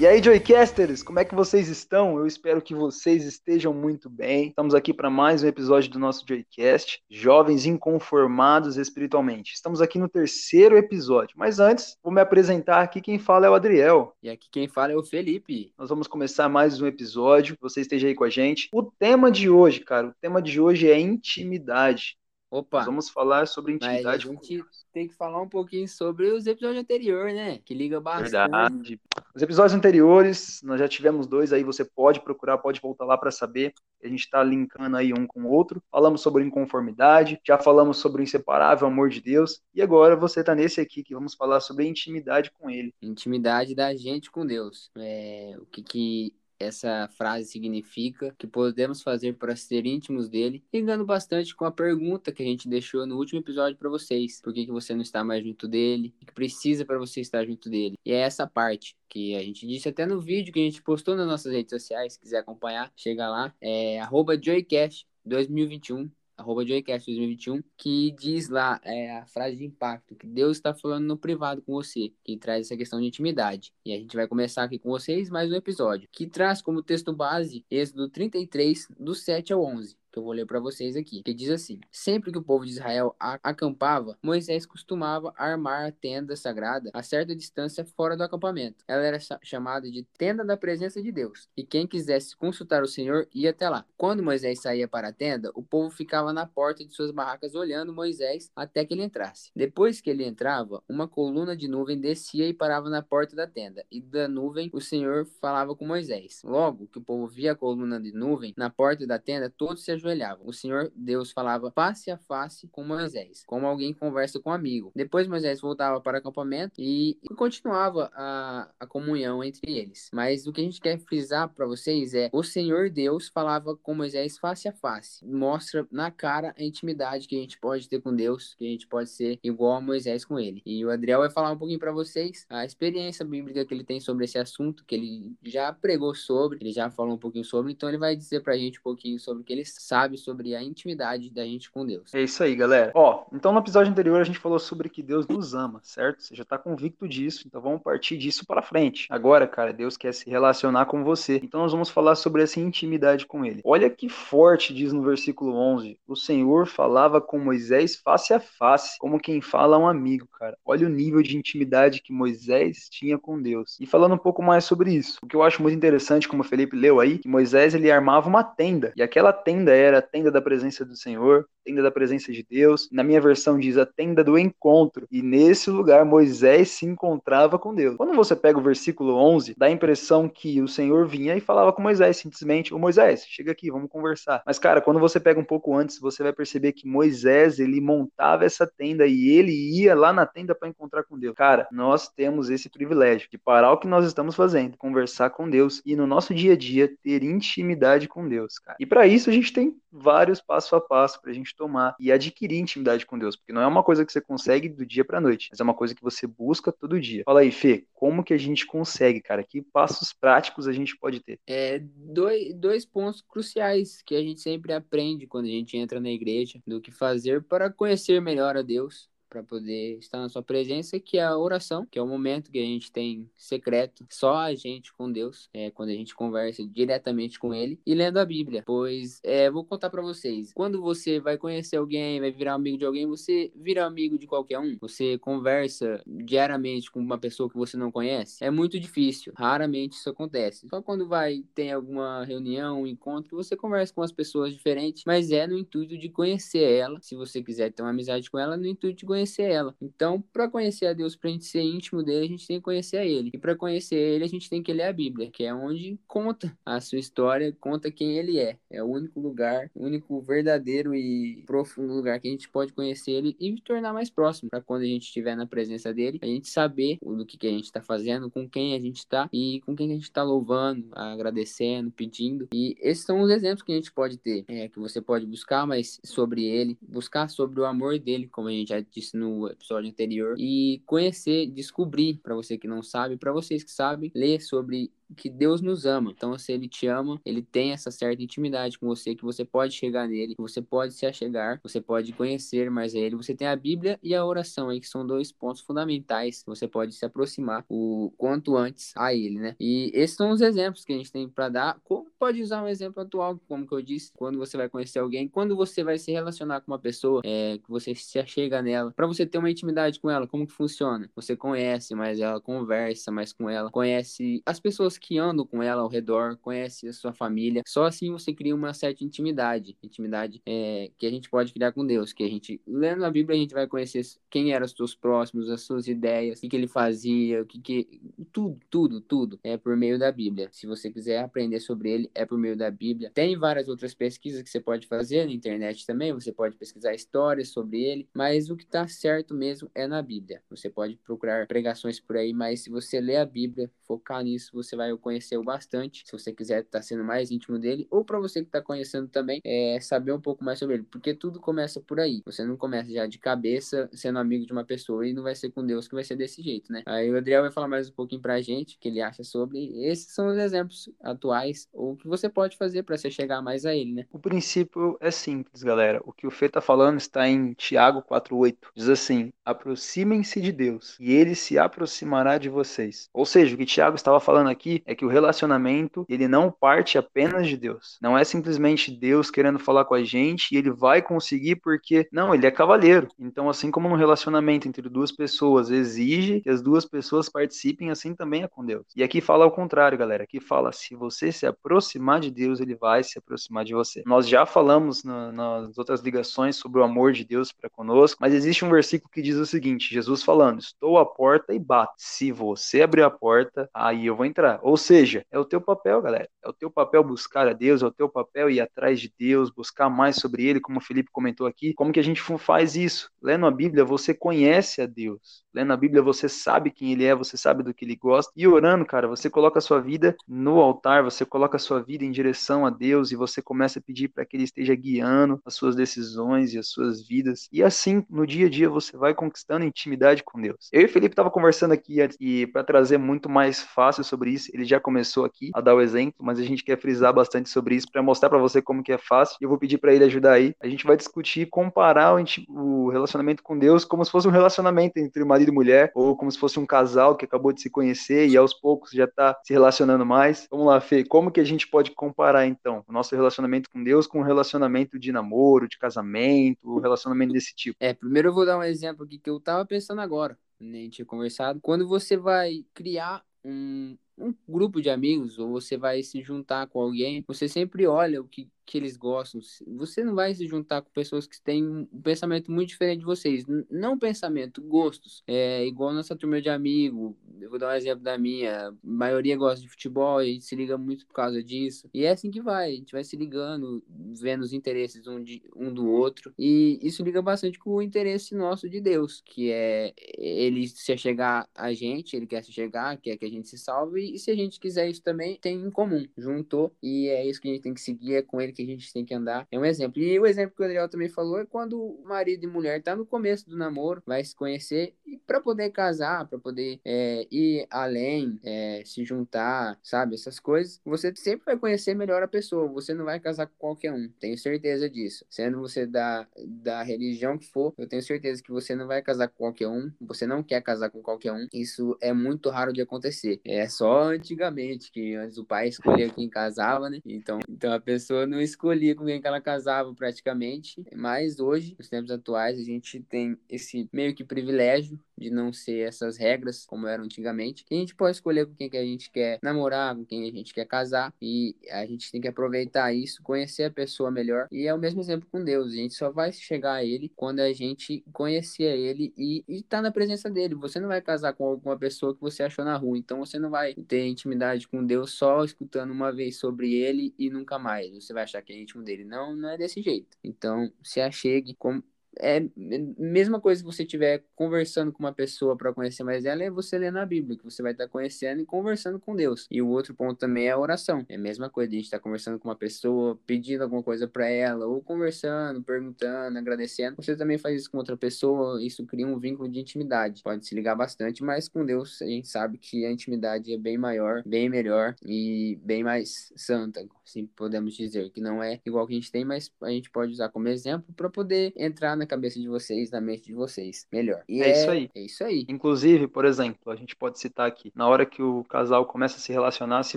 E aí, Joycasters, como é que vocês estão? Eu espero que vocês estejam muito bem. Estamos aqui para mais um episódio do nosso Joycast, Jovens Inconformados Espiritualmente. Estamos aqui no terceiro episódio, mas antes, vou me apresentar aqui. Quem fala é o Adriel. E aqui quem fala é o Felipe. Nós vamos começar mais um episódio. Você esteja aí com a gente. O tema de hoje, cara, o tema de hoje é intimidade. Opa. Nós vamos falar sobre intimidade. Mas a gente tem que falar um pouquinho sobre os episódios anteriores, né? Que liga bastante. Verdade. Os episódios anteriores, nós já tivemos dois aí, você pode procurar, pode voltar lá para saber. A gente está linkando aí um com o outro. Falamos sobre inconformidade, já falamos sobre o inseparável amor de Deus. E agora você está nesse aqui que vamos falar sobre intimidade com ele. Intimidade da gente com Deus. É, o que, que essa frase significa que podemos fazer para ser íntimos dele, ligando bastante com a pergunta que a gente deixou no último episódio para vocês: por que, que você não está mais junto dele? O que precisa para você estar junto dele? E é essa parte que a gente disse até no vídeo que a gente postou nas nossas redes sociais. Se quiser acompanhar, chega lá, é joycast 2021 arroba Joycast 2021, que diz lá é, a frase de impacto, que Deus está falando no privado com você, que traz essa questão de intimidade. E a gente vai começar aqui com vocês mais um episódio, que traz como texto base Êxodo 33, do 7 ao 11 que eu vou ler para vocês aqui, que diz assim: Sempre que o povo de Israel acampava, Moisés costumava armar a tenda sagrada a certa distância fora do acampamento. Ela era chamada de tenda da presença de Deus, e quem quisesse consultar o Senhor ia até lá. Quando Moisés saía para a tenda, o povo ficava na porta de suas barracas olhando Moisés até que ele entrasse. Depois que ele entrava, uma coluna de nuvem descia e parava na porta da tenda, e da nuvem o Senhor falava com Moisés. Logo que o povo via a coluna de nuvem na porta da tenda, todos se ajoelhavam. O Senhor Deus falava face a face com Moisés, como alguém conversa com um amigo. Depois Moisés voltava para o acampamento e, continuava a, a comunhão entre eles. Mas o que a gente quer frisar para vocês é o Senhor Deus falava com Moisés face a face. Mostra na cara a intimidade que a gente pode ter com Deus, que a gente pode ser igual a Moisés com ele. E o Adriel vai falar um pouquinho para vocês a experiência bíblica que ele tem sobre esse assunto, que ele já pregou sobre, ele já falou um pouquinho sobre, então ele vai dizer pra gente um pouquinho sobre o que ele sabe sobre a intimidade da gente com Deus. É isso aí, galera. Ó, então no episódio anterior a gente falou sobre que Deus nos ama, certo? Você já tá convicto disso, então vamos partir disso para frente. Agora, cara, Deus quer se relacionar com você. Então nós vamos falar sobre essa intimidade com ele. Olha que forte diz no versículo 11: O Senhor falava com Moisés face a face, como quem fala a um amigo, cara. Olha o nível de intimidade que Moisés tinha com Deus. E falando um pouco mais sobre isso, o que eu acho muito interessante, como o Felipe leu aí, que Moisés ele armava uma tenda, e aquela tenda era a tenda da presença do Senhor, tenda da presença de Deus. Na minha versão diz a tenda do encontro. E nesse lugar Moisés se encontrava com Deus. Quando você pega o versículo 11, dá a impressão que o Senhor vinha e falava com Moisés, simplesmente: "Ô Moisés, chega aqui, vamos conversar". Mas cara, quando você pega um pouco antes, você vai perceber que Moisés, ele montava essa tenda e ele ia lá na tenda para encontrar com Deus. Cara, nós temos esse privilégio de parar o que nós estamos fazendo, conversar com Deus e no nosso dia a dia ter intimidade com Deus, cara. E para isso a gente tem vários passo a passo para a gente tomar e adquirir intimidade com Deus, porque não é uma coisa que você consegue do dia para noite, mas é uma coisa que você busca todo dia. Fala aí, Fê, como que a gente consegue, cara? Que passos práticos a gente pode ter? É dois, dois pontos cruciais que a gente sempre aprende quando a gente entra na igreja, do que fazer para conhecer melhor a Deus para poder estar na sua presença, que é a oração, que é o momento que a gente tem secreto, só a gente com Deus, é quando a gente conversa diretamente com Ele, e lendo a Bíblia. Pois, é, vou contar para vocês, quando você vai conhecer alguém, vai virar amigo de alguém, você vira amigo de qualquer um, você conversa diariamente com uma pessoa que você não conhece, é muito difícil, raramente isso acontece. Só quando vai ter alguma reunião, um encontro, você conversa com as pessoas diferentes, mas é no intuito de conhecer ela, se você quiser ter uma amizade com ela, no intuito de conhecer conhecer ela. Então, para conhecer a Deus, para a gente ser íntimo dele, a gente tem que conhecer a ele. E para conhecer ele, a gente tem que ler a Bíblia, que é onde conta a sua história, conta quem ele é. É o único lugar, o único verdadeiro e profundo lugar que a gente pode conhecer ele e tornar mais próximo, para quando a gente estiver na presença dele, a gente saber do que, que a gente está fazendo, com quem a gente está e com quem a gente está louvando, agradecendo, pedindo. E esses são os exemplos que a gente pode ter, é, que você pode buscar mais sobre ele, buscar sobre o amor dele, como a gente já disse disse no episódio anterior, e conhecer, descobrir, para você que não sabe, para vocês que sabem, ler sobre que Deus nos ama. Então, se ele te ama, ele tem essa certa intimidade com você, que você pode chegar nele, você pode se achegar, você pode conhecer mais a ele. Você tem a Bíblia e a oração aí, que são dois pontos fundamentais. Você pode se aproximar o quanto antes a ele, né? E esses são os exemplos que a gente tem para dar. Como pode usar um exemplo atual, como que eu disse, quando você vai conhecer alguém, quando você vai se relacionar com uma pessoa, é, que você se achega nela, para você ter uma intimidade com ela, como que funciona? Você conhece mais ela, conversa mais com ela, conhece as pessoas que andam com ela ao redor, conhece a sua família. Só assim você cria uma certa intimidade, intimidade é, que a gente pode criar com Deus, que a gente lendo a Bíblia a gente vai conhecer quem eram os seus próximos, as suas ideias, o que, que ele fazia, o que que tudo, tudo, tudo é por meio da Bíblia. Se você quiser aprender sobre ele, é por meio da Bíblia. Tem várias outras pesquisas que você pode fazer na internet também, você pode pesquisar histórias sobre ele, mas o que está certo mesmo é na Bíblia. Você pode procurar pregações por aí, mas se você ler a Bíblia, focar nisso, você vai conhecer o bastante. Se você quiser estar tá sendo mais íntimo dele, ou para você que está conhecendo também, é saber um pouco mais sobre ele, porque tudo começa por aí. Você não começa já de cabeça sendo amigo de uma pessoa e não vai ser com Deus que vai ser desse jeito, né? Aí o Adriel vai falar mais um pouquinho pra gente o que ele acha sobre. Esses são os exemplos atuais, ou o que você pode fazer para você chegar mais a ele, né? O princípio é simples, galera. O que o Fê tá falando está em Tiago 4:8. Diz assim: "Aproximem-se de Deus, e ele se aproximará de vocês". Ou seja, o que Tiago estava falando aqui é que o relacionamento, ele não parte apenas de Deus. Não é simplesmente Deus querendo falar com a gente e ele vai conseguir porque não, ele é cavaleiro. Então, assim como no relacionamento entre duas pessoas exige que as duas pessoas participem, assim também é com Deus. E aqui fala ao contrário, galera. Aqui fala: se você se aproximar de Deus, ele vai se aproximar de você. Nós já falamos na, nas outras ligações sobre o amor de Deus para conosco, mas existe um versículo que diz o seguinte: Jesus falando: Estou à porta e bato. Se você abrir a porta, aí eu vou entrar. Ou seja, é o teu papel, galera. É o teu papel buscar a Deus, é o teu papel ir atrás de Deus, buscar mais sobre Ele, como o Felipe comentou aqui. Como que a gente faz isso? Lendo a Bíblia, você conhece a Deus. Lendo a Bíblia, você sabe quem Ele é, você sabe do que Ele gosta. E orando, cara, você coloca a sua vida no altar, você coloca a sua vida em direção a Deus e você começa a pedir para que Ele esteja guiando as suas decisões e as suas vidas. E assim, no dia a dia, você vai conquistando intimidade com Deus. Eu e o Felipe tava conversando aqui e para trazer muito mais fácil sobre isso, ele já começou aqui a dar o exemplo, mas a gente quer frisar bastante sobre isso para mostrar para você como que é fácil. Eu vou pedir para ele ajudar aí. A gente vai discutir, comparar o relacionamento com Deus como se fosse um relacionamento entre marido e mulher, ou como se fosse um casal que acabou de se conhecer e aos poucos já está se relacionando mais. Vamos lá, Fê, como que a gente pode comparar então o nosso relacionamento com Deus com um relacionamento de namoro, de casamento, relacionamento desse tipo? É, primeiro eu vou dar um exemplo aqui que eu tava pensando agora, nem tinha conversado. Quando você vai criar um, um grupo de amigos ou você vai se juntar com alguém, você sempre olha o que que eles gostam. Você não vai se juntar com pessoas que têm um pensamento muito diferente de vocês. Não pensamento, gostos. É igual nossa turma de amigo. Eu vou dar um exemplo da minha. A maioria gosta de futebol, a gente se liga muito por causa disso. E é assim que vai. A gente vai se ligando, vendo os interesses um, de, um do outro. E isso liga bastante com o interesse nosso de Deus, que é ele se chegar a gente, ele quer se chegar, quer que a gente se salve. E se a gente quiser isso também, tem em comum. Juntou. E é isso que a gente tem que seguir, é com ele que a gente tem que andar. É um exemplo. E o exemplo que o Adriel também falou é quando o marido e mulher tá no começo do namoro, vai se conhecer e para poder casar, para poder é, ir além, é, se juntar, sabe? Essas coisas. Você sempre vai conhecer melhor a pessoa. Você não vai casar com qualquer um. Tenho certeza disso. Sendo você da, da religião que for, eu tenho certeza que você não vai casar com qualquer um. Você não quer casar com qualquer um. Isso é muito raro de acontecer. É só antigamente que antes o pai escolhia quem casava, né? Então, então a pessoa não escolhia com quem que ela casava praticamente, mas hoje, nos tempos atuais, a gente tem esse meio que privilégio de não ser essas regras como eram antigamente. Que a gente pode escolher com quem que a gente quer namorar, com quem a gente quer casar e a gente tem que aproveitar isso, conhecer a pessoa melhor. E é o mesmo exemplo com Deus. A gente só vai chegar a Ele quando a gente conhecer Ele e estar tá na presença dele. Você não vai casar com alguma pessoa que você achou na rua, então você não vai ter intimidade com Deus só escutando uma vez sobre Ele e nunca mais. Você vai achar que é íntimo dele. Não, não é desse jeito. Então, se achegue. Com é mesma coisa que você estiver conversando com uma pessoa para conhecer mais ela, é você lendo a Bíblia, que você vai estar tá conhecendo e conversando com Deus. E o outro ponto também é a oração. É a mesma coisa, a gente estar tá conversando com uma pessoa, pedindo alguma coisa para ela, ou conversando, perguntando, agradecendo. Você também faz isso com outra pessoa, isso cria um vínculo de intimidade. Pode se ligar bastante, mas com Deus a gente sabe que a intimidade é bem maior, bem melhor e bem mais santa, assim podemos dizer. Que não é igual que a gente tem, mas a gente pode usar como exemplo para poder entrar na cabeça de vocês, na mente de vocês melhor. E é, é isso aí. É isso aí. Inclusive, por exemplo, a gente pode citar aqui, na hora que o casal começa a se relacionar, se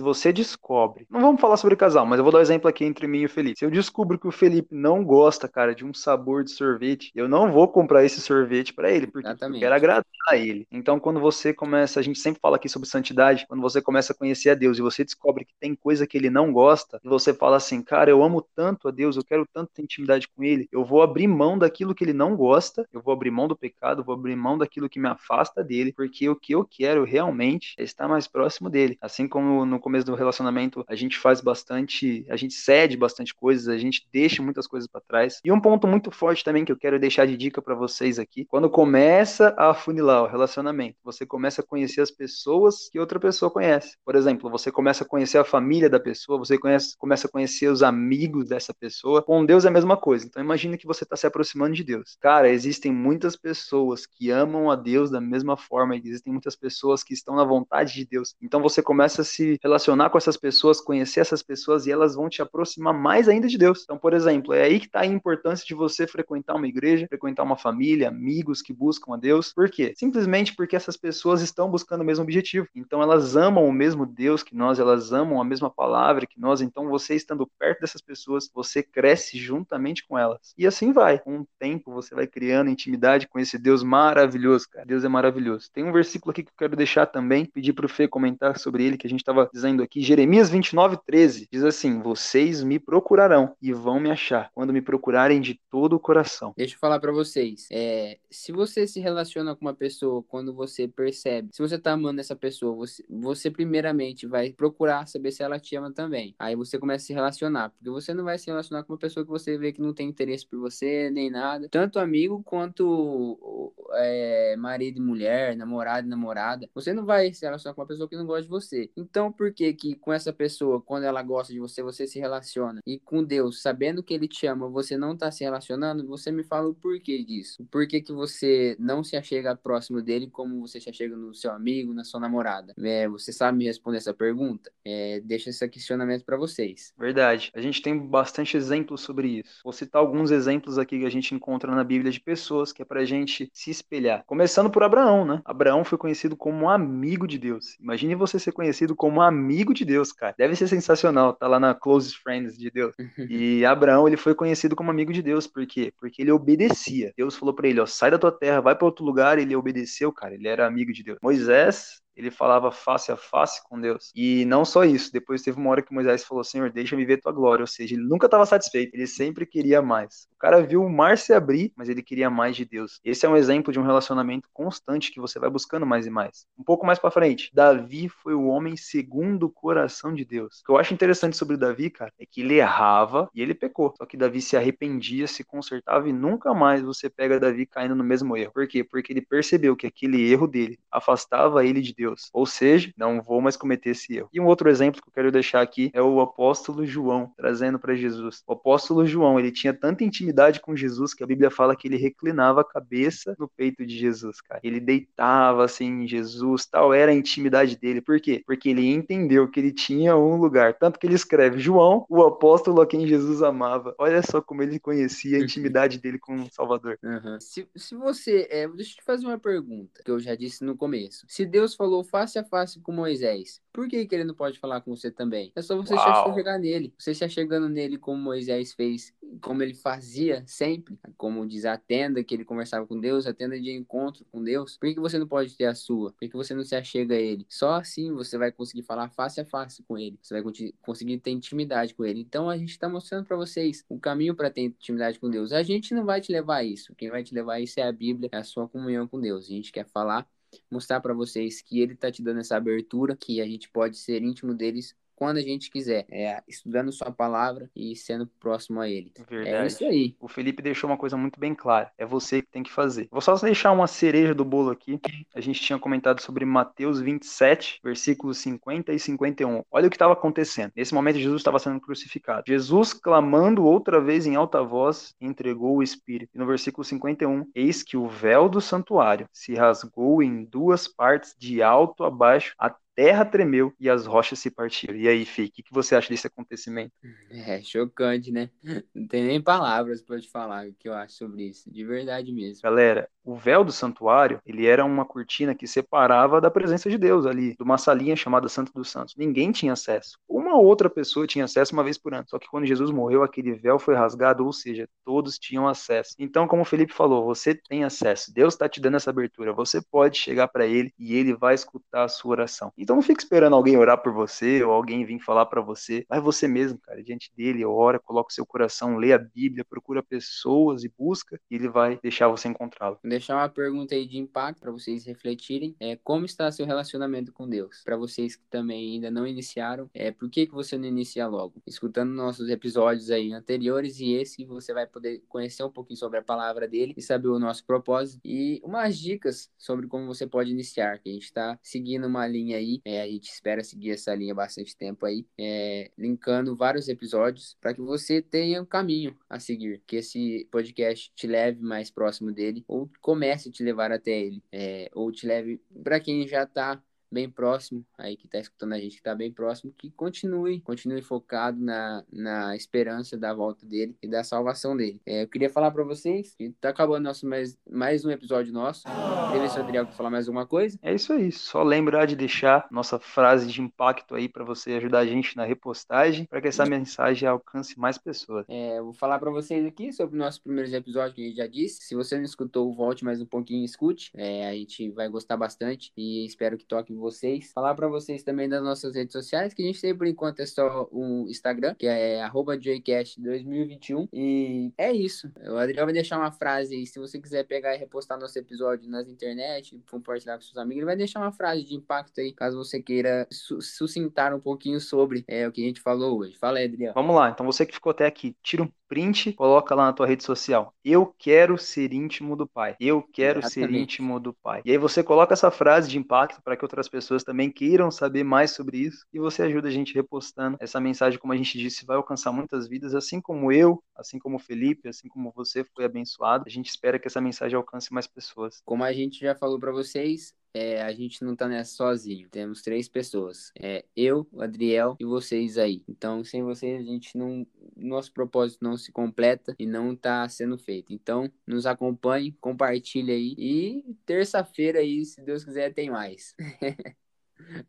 você descobre, não vamos falar sobre casal, mas eu vou dar um exemplo aqui entre mim e o Felipe. Se eu descubro que o Felipe não gosta, cara, de um sabor de sorvete, eu não vou comprar esse sorvete para ele, porque Exatamente. eu quero agradar a ele. Então, quando você começa, a gente sempre fala aqui sobre santidade, quando você começa a conhecer a Deus e você descobre que tem coisa que ele não gosta, e você fala assim, cara, eu amo tanto a Deus, eu quero tanto ter intimidade com ele, eu vou abrir mão daquilo que ele não gosta, eu vou abrir mão do pecado, vou abrir mão daquilo que me afasta dele, porque o que eu quero realmente é estar mais próximo dele. Assim como no começo do relacionamento a gente faz bastante, a gente cede bastante coisas, a gente deixa muitas coisas para trás. E um ponto muito forte também que eu quero deixar de dica para vocês aqui, quando começa a funilar o relacionamento, você começa a conhecer as pessoas que outra pessoa conhece. Por exemplo, você começa a conhecer a família da pessoa, você conhece, começa a conhecer os amigos dessa pessoa. Com Deus é a mesma coisa. Então imagine que você está se aproximando de Deus. Cara, existem muitas pessoas que amam a Deus da mesma forma, existem muitas pessoas que estão na vontade de Deus. Então você começa a se relacionar com essas pessoas, conhecer essas pessoas e elas vão te aproximar mais ainda de Deus. Então, por exemplo, é aí que está a importância de você frequentar uma igreja, frequentar uma família, amigos que buscam a Deus. Por quê? Simplesmente porque essas pessoas estão buscando o mesmo objetivo. Então elas amam o mesmo Deus que nós, elas amam a mesma palavra que nós. Então você estando perto dessas pessoas, você cresce juntamente com elas. E assim vai. Com o tempo você vai criando intimidade com esse Deus maravilhoso, cara. Deus é maravilhoso. Tem um versículo aqui que eu quero deixar também, pedir para o Fê comentar sobre ele, que a gente estava dizendo aqui. Jeremias 29, 13. Diz assim: Vocês me procurarão e vão me achar, quando me procurarem de todo o coração. Deixa eu falar para vocês. É, se você se relaciona com uma pessoa, quando você percebe, se você tá amando essa pessoa, você, você primeiramente vai procurar saber se ela te ama também. Aí você começa a se relacionar, porque você não vai se relacionar com uma pessoa que você vê que não tem interesse por você, nem nada. Tanto amigo quanto é, marido e mulher, namorado e namorada. Você não vai se relacionar com uma pessoa que não gosta de você. Então, por que que com essa pessoa, quando ela gosta de você, você se relaciona? E com Deus, sabendo que ele te ama, você não tá se relacionando? Você me fala o porquê disso. Por que que você não se achega próximo dele como você se achega no seu amigo, na sua namorada? É, você sabe me responder essa pergunta? É, deixa esse questionamento para vocês. Verdade. A gente tem bastante exemplos sobre isso. Vou citar alguns exemplos aqui que a gente encontra na Bíblia de pessoas que é pra gente se espelhar. Começando por Abraão, né? Abraão foi conhecido como um amigo de Deus. Imagine você ser conhecido como um amigo de Deus, cara. Deve ser sensacional, tá lá na Close Friends de Deus. E Abraão, ele foi conhecido como amigo de Deus, por quê? Porque ele obedecia. Deus falou para ele, ó, sai da tua terra, vai para outro lugar, ele obedeceu, cara. Ele era amigo de Deus. Moisés, ele falava face a face com Deus. E não só isso, depois teve uma hora que Moisés falou: Senhor, deixa-me ver tua glória. Ou seja, ele nunca estava satisfeito, ele sempre queria mais. O cara viu o mar se abrir, mas ele queria mais de Deus. Esse é um exemplo de um relacionamento constante que você vai buscando mais e mais. Um pouco mais para frente, Davi foi o homem segundo o coração de Deus. O que eu acho interessante sobre Davi, cara, é que ele errava e ele pecou. Só que Davi se arrependia, se consertava e nunca mais você pega Davi caindo no mesmo erro. Por quê? Porque ele percebeu que aquele erro dele afastava ele de Deus Deus. Ou seja, não vou mais cometer esse erro. E um outro exemplo que eu quero deixar aqui é o apóstolo João, trazendo para Jesus. O apóstolo João, ele tinha tanta intimidade com Jesus que a Bíblia fala que ele reclinava a cabeça no peito de Jesus, cara. Ele deitava assim em Jesus, tal era a intimidade dele. Por quê? Porque ele entendeu que ele tinha um lugar. Tanto que ele escreve João, o apóstolo a quem Jesus amava. Olha só como ele conhecia a intimidade dele com o Salvador. Uhum. Se, se você. É, deixa eu te fazer uma pergunta que eu já disse no começo. Se Deus falou falou face a face com Moisés, por que, que ele não pode falar com você também? É só você Uau. se chegar nele. Você se chegando nele como Moisés fez, como ele fazia sempre, como diz a tenda que ele conversava com Deus, a tenda de encontro com Deus. Por que, que você não pode ter a sua? Por que, que você não se achega a ele? Só assim você vai conseguir falar face a face com ele. Você vai conseguir ter intimidade com ele. Então a gente está mostrando para vocês o caminho para ter intimidade com Deus. A gente não vai te levar a isso. Quem vai te levar a isso é a Bíblia, é a sua comunhão com Deus. A gente quer falar mostrar para vocês que ele tá te dando essa abertura, que a gente pode ser íntimo deles quando a gente quiser, é, estudando sua palavra e sendo próximo a ele. Verdade. É isso aí. O Felipe deixou uma coisa muito bem clara. É você que tem que fazer. Vou só deixar uma cereja do bolo aqui. A gente tinha comentado sobre Mateus 27, versículos 50 e 51. Olha o que estava acontecendo. Nesse momento, Jesus estava sendo crucificado. Jesus, clamando outra vez em alta voz, entregou o Espírito. E no versículo 51, eis que o véu do santuário se rasgou em duas partes, de alto a baixo, a terra tremeu e as rochas se partiram. E aí, Fih, o que, que você acha desse acontecimento? É chocante, né? Não tem nem palavras para te falar o que eu acho sobre isso, de verdade mesmo. Galera, o véu do santuário, ele era uma cortina que separava da presença de Deus ali, de uma salinha chamada Santo dos Santos. Ninguém tinha acesso. Uma outra pessoa tinha acesso uma vez por ano. Só que quando Jesus morreu, aquele véu foi rasgado, ou seja, todos tinham acesso. Então, como o Felipe falou, você tem acesso. Deus está te dando essa abertura. Você pode chegar para ele e ele vai escutar a sua oração. Então não fique esperando alguém orar por você ou alguém vir falar para você. Vai você mesmo, cara, diante dele, ora, coloca o seu coração, lê a Bíblia, procura pessoas e busca e ele vai deixar você encontrá-lo deixar uma pergunta aí de impacto para vocês refletirem. É, como está seu relacionamento com Deus? Para vocês que também ainda não iniciaram, é, por que, que você não inicia logo? Escutando nossos episódios aí anteriores e esse, você vai poder conhecer um pouquinho sobre a palavra dele e saber o nosso propósito e umas dicas sobre como você pode iniciar. Que a gente está seguindo uma linha aí, é, a gente espera seguir essa linha bastante tempo aí, é, linkando vários episódios para que você tenha um caminho a seguir, que esse podcast te leve mais próximo dele ou comece a te levar até ele, é, ou te leve para quem já está bem próximo, aí que está escutando a gente que está bem próximo, que continue, continue focado na, na esperança da volta dele e da salvação dele. É, eu queria falar para vocês que está acabando nosso mais, mais um episódio nosso. Ver se o Adriel falar mais alguma coisa. É isso aí, só lembrar de deixar nossa frase de impacto aí para você ajudar a gente na repostagem, para que essa mensagem alcance mais pessoas. É, vou falar para vocês aqui sobre o nosso primeiro episódio que a gente já disse. Se você não escutou, volte mais um pouquinho e escute. É, a gente vai gostar bastante e espero que toque vocês. Falar para vocês também das nossas redes sociais, que a gente tem por enquanto é só o Instagram, que é jcast2021. E é isso. O Adriel vai deixar uma frase aí. Se você quiser pegar e repostar nosso episódio nas internet, compartilhar com seus amigos, ele vai deixar uma frase de impacto aí, caso você queira su sucintar um pouquinho sobre é, o que a gente falou hoje. Fala aí. Vamos lá. Então você que ficou até aqui, tira um print, coloca lá na tua rede social. Eu quero ser íntimo do Pai. Eu quero Exatamente. ser íntimo do Pai. E aí você coloca essa frase de impacto para que outras pessoas também queiram saber mais sobre isso e você ajuda a gente repostando essa mensagem, como a gente disse, vai alcançar muitas vidas, assim como eu, assim como o Felipe, assim como você foi abençoado. A gente espera que essa mensagem alcance mais pessoas. Como a gente já falou para vocês, é, a gente não tá nessa sozinho. Temos três pessoas. É, eu, o Adriel e vocês aí. Então, sem vocês, a gente não. Nosso propósito não se completa e não tá sendo feito. Então, nos acompanhe, compartilhe aí. E terça-feira aí, se Deus quiser, tem mais.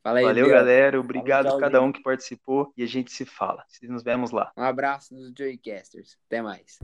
Fala aí, Valeu, Adriel. galera. Obrigado a cada um que participou e a gente se fala. Nos vemos lá. Um abraço dos Joycasters. Até mais.